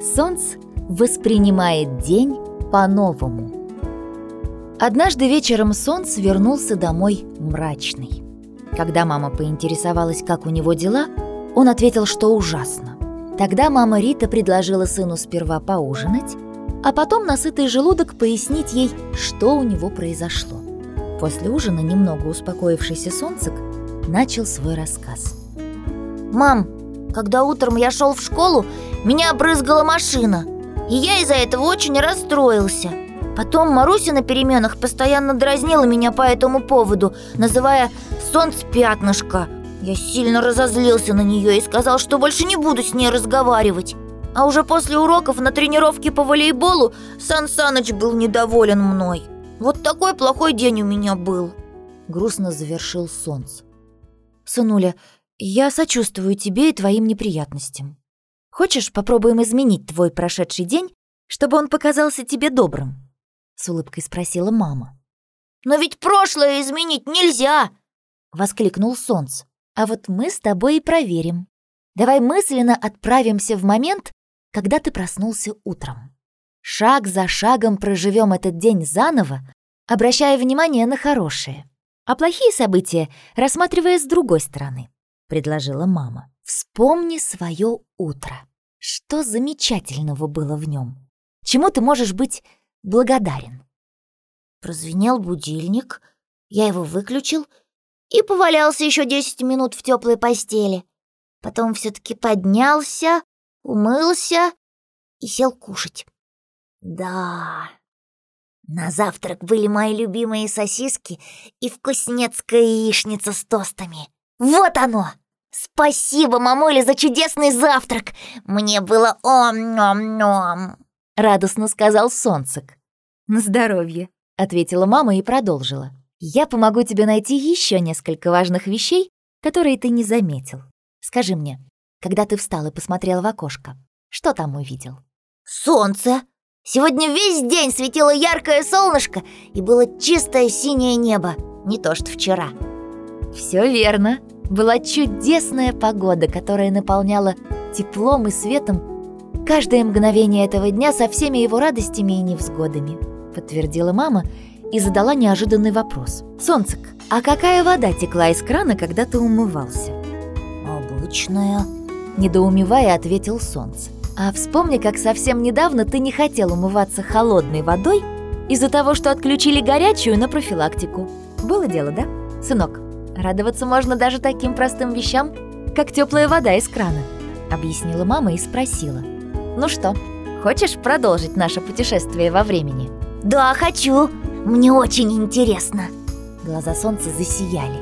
Солнце воспринимает день по-новому. Однажды вечером Солнце вернулся домой мрачный. Когда мама поинтересовалась, как у него дела, он ответил, что ужасно. Тогда мама Рита предложила сыну сперва поужинать, а потом на сытый желудок пояснить ей, что у него произошло. После ужина немного успокоившийся Солнцек начал свой рассказ. «Мам, когда утром я шел в школу, меня обрызгала машина, и я из-за этого очень расстроился. Потом Маруся на переменах постоянно дразнила меня по этому поводу, называя «солнцепятнышко». Я сильно разозлился на нее и сказал, что больше не буду с ней разговаривать. А уже после уроков на тренировке по волейболу Сан Саныч был недоволен мной. Вот такой плохой день у меня был. Грустно завершил солнце. Сынуля, я сочувствую тебе и твоим неприятностям. Хочешь, попробуем изменить твой прошедший день, чтобы он показался тебе добрым?» С улыбкой спросила мама. «Но ведь прошлое изменить нельзя!» Воскликнул Солнце. «А вот мы с тобой и проверим. Давай мысленно отправимся в момент, когда ты проснулся утром. Шаг за шагом проживем этот день заново, обращая внимание на хорошие, а плохие события рассматривая с другой стороны предложила мама. Вспомни свое утро. Что замечательного было в нем? Чему ты можешь быть благодарен? Прозвенел будильник, я его выключил и повалялся еще 10 минут в теплой постели. Потом все-таки поднялся, умылся и сел кушать. Да, на завтрак были мои любимые сосиски и вкуснецкая яичница с тостами. Вот оно! Спасибо, мамуля, за чудесный завтрак! Мне было ом-ном-ном!» Радостно сказал Солнцек. «На здоровье», — ответила мама и продолжила. «Я помогу тебе найти еще несколько важных вещей, которые ты не заметил. Скажи мне, когда ты встал и посмотрел в окошко, что там увидел?» «Солнце! Сегодня весь день светило яркое солнышко и было чистое синее небо, не то что вчера». «Все верно», была чудесная погода, которая наполняла теплом и светом каждое мгновение этого дня со всеми его радостями и невзгодами, подтвердила мама и задала неожиданный вопрос. «Солнцек, а какая вода текла из крана, когда ты умывался?» «Обычная», — недоумевая ответил Солнце. «А вспомни, как совсем недавно ты не хотел умываться холодной водой из-за того, что отключили горячую на профилактику. Было дело, да, сынок?» Радоваться можно даже таким простым вещам, как теплая вода из крана», — объяснила мама и спросила. «Ну что, хочешь продолжить наше путешествие во времени?» «Да, хочу! Мне очень интересно!» Глаза солнца засияли.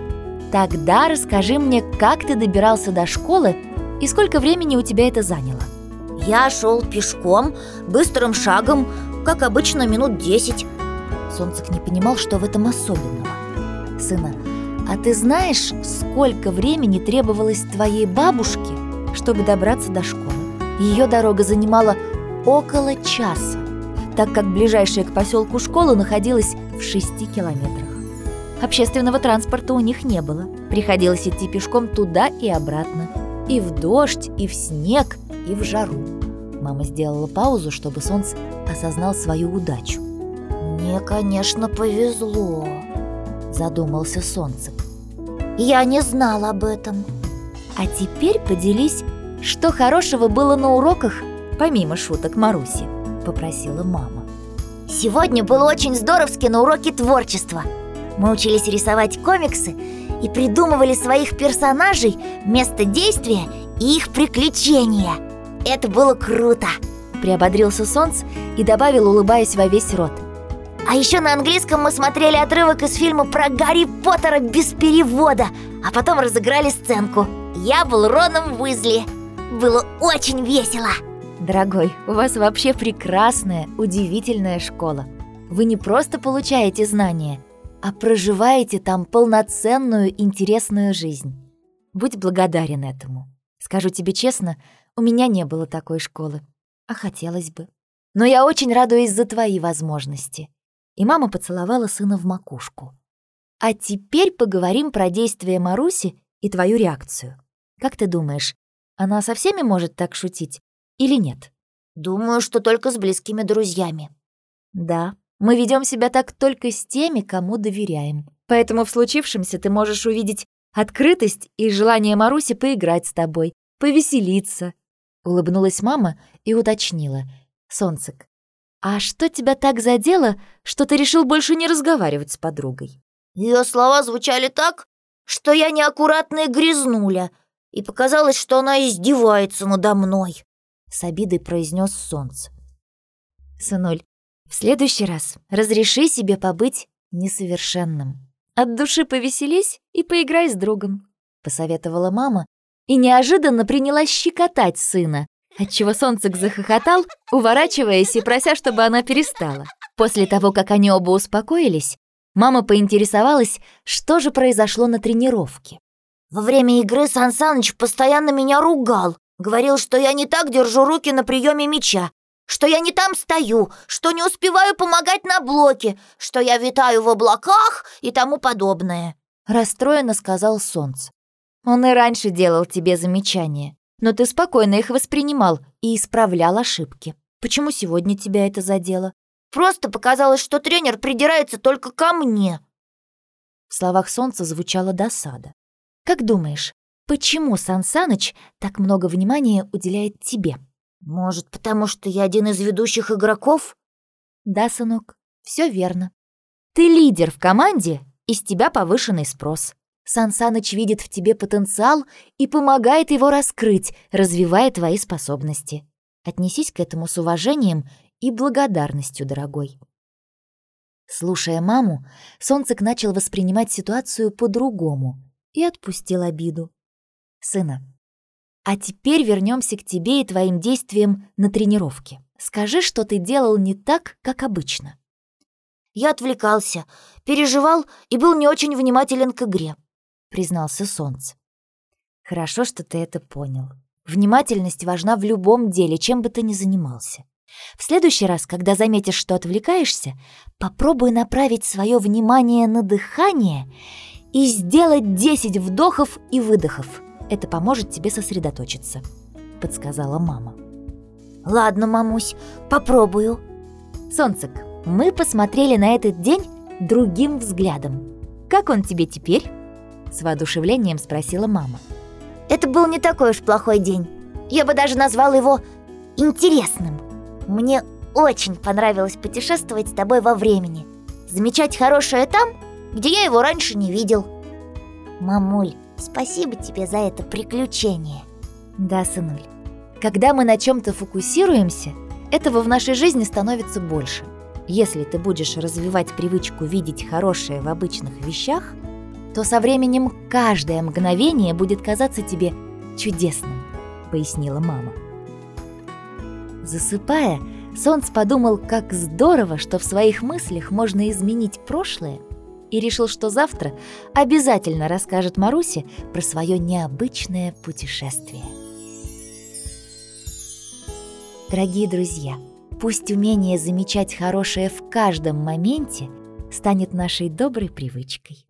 «Тогда расскажи мне, как ты добирался до школы и сколько времени у тебя это заняло?» «Я шел пешком, быстрым шагом, как обычно, минут десять». Солнцек не понимал, что в этом особенного. «Сына, а ты знаешь, сколько времени требовалось твоей бабушке, чтобы добраться до школы? Ее дорога занимала около часа, так как ближайшая к поселку школа находилась в шести километрах. Общественного транспорта у них не было. Приходилось идти пешком туда и обратно. И в дождь, и в снег, и в жару. Мама сделала паузу, чтобы солнце осознал свою удачу. «Мне, конечно, повезло», задумался Солнце. Я не знал об этом. А теперь поделись, что хорошего было на уроках, помимо шуток Маруси, попросила мама. Сегодня было очень здоровски на уроке творчества. Мы учились рисовать комиксы и придумывали своих персонажей, место действия и их приключения. Это было круто!» Приободрился Солнце и добавил, улыбаясь во весь рот – а еще на английском мы смотрели отрывок из фильма про Гарри Поттера без перевода, а потом разыграли сценку. Я был Роном Уизли. Было очень весело. Дорогой, у вас вообще прекрасная, удивительная школа. Вы не просто получаете знания, а проживаете там полноценную, интересную жизнь. Будь благодарен этому. Скажу тебе честно, у меня не было такой школы, а хотелось бы. Но я очень радуюсь за твои возможности и мама поцеловала сына в макушку. «А теперь поговорим про действия Маруси и твою реакцию. Как ты думаешь, она со всеми может так шутить или нет?» Думаю, что только с близкими друзьями. Да, мы ведем себя так только с теми, кому доверяем. Поэтому в случившемся ты можешь увидеть открытость и желание Маруси поиграть с тобой, повеселиться. Улыбнулась мама и уточнила. Солнцек, а что тебя так задело, что ты решил больше не разговаривать с подругой? Ее слова звучали так, что я неаккуратная грязнуля, и показалось, что она издевается надо мной. С обидой произнес солнце. Сынуль, в следующий раз разреши себе побыть несовершенным. От души повеселись и поиграй с другом, посоветовала мама и неожиданно принялась щекотать сына, отчего Солнцек захохотал, уворачиваясь и прося, чтобы она перестала. После того, как они оба успокоились, мама поинтересовалась, что же произошло на тренировке. Во время игры Сан Саныч постоянно меня ругал. Говорил, что я не так держу руки на приеме мяча, что я не там стою, что не успеваю помогать на блоке, что я витаю в облаках и тому подобное. Расстроенно сказал Солнце. Он и раньше делал тебе замечания, но ты спокойно их воспринимал и исправлял ошибки. Почему сегодня тебя это задело? Просто показалось, что тренер придирается только ко мне. В словах Солнца звучала досада. Как думаешь, почему Сан Саныч так много внимания уделяет тебе? Может, потому что я один из ведущих игроков? Да, сынок, все верно. Ты лидер в команде, и с тебя повышенный спрос. Сан Саныч видит в тебе потенциал и помогает его раскрыть, развивая твои способности. Отнесись к этому с уважением и благодарностью, дорогой. Слушая маму, Солнцек начал воспринимать ситуацию по-другому и отпустил обиду. «Сына, а теперь вернемся к тебе и твоим действиям на тренировке. Скажи, что ты делал не так, как обычно». «Я отвлекался, переживал и был не очень внимателен к игре», — признался Солнце. «Хорошо, что ты это понял. Внимательность важна в любом деле, чем бы ты ни занимался. В следующий раз, когда заметишь, что отвлекаешься, попробуй направить свое внимание на дыхание и сделать 10 вдохов и выдохов. Это поможет тебе сосредоточиться», — подсказала мама. «Ладно, мамусь, попробую». «Солнцек, мы посмотрели на этот день другим взглядом. Как он тебе теперь?» С воодушевлением спросила мама. «Это был не такой уж плохой день. Я бы даже назвал его интересным. Мне очень понравилось путешествовать с тобой во времени. Замечать хорошее там, где я его раньше не видел. Мамуль, спасибо тебе за это приключение. Да, сынуль. Когда мы на чем-то фокусируемся, этого в нашей жизни становится больше. Если ты будешь развивать привычку видеть хорошее в обычных вещах, то со временем каждое мгновение будет казаться тебе чудесным, пояснила мама. Засыпая, Солнц подумал, как здорово, что в своих мыслях можно изменить прошлое, и решил, что завтра обязательно расскажет Марусе про свое необычное путешествие. Дорогие друзья, пусть умение замечать хорошее в каждом моменте станет нашей доброй привычкой.